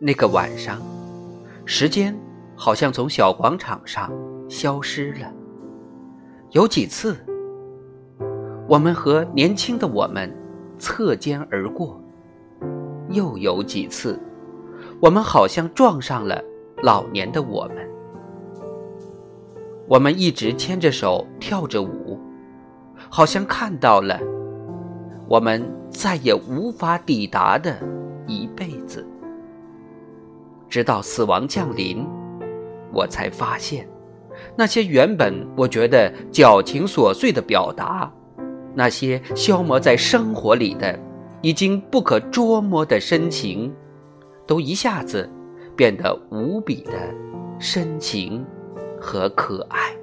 那个晚上，时间好像从小广场上消失了。有几次，我们和年轻的我们侧肩而过；又有几次，我们好像撞上了老年的我们。我们一直牵着手跳着舞，好像看到了我们再也无法抵达的一辈。直到死亡降临，我才发现，那些原本我觉得矫情琐碎的表达，那些消磨在生活里的、已经不可捉摸的深情，都一下子变得无比的深情和可爱。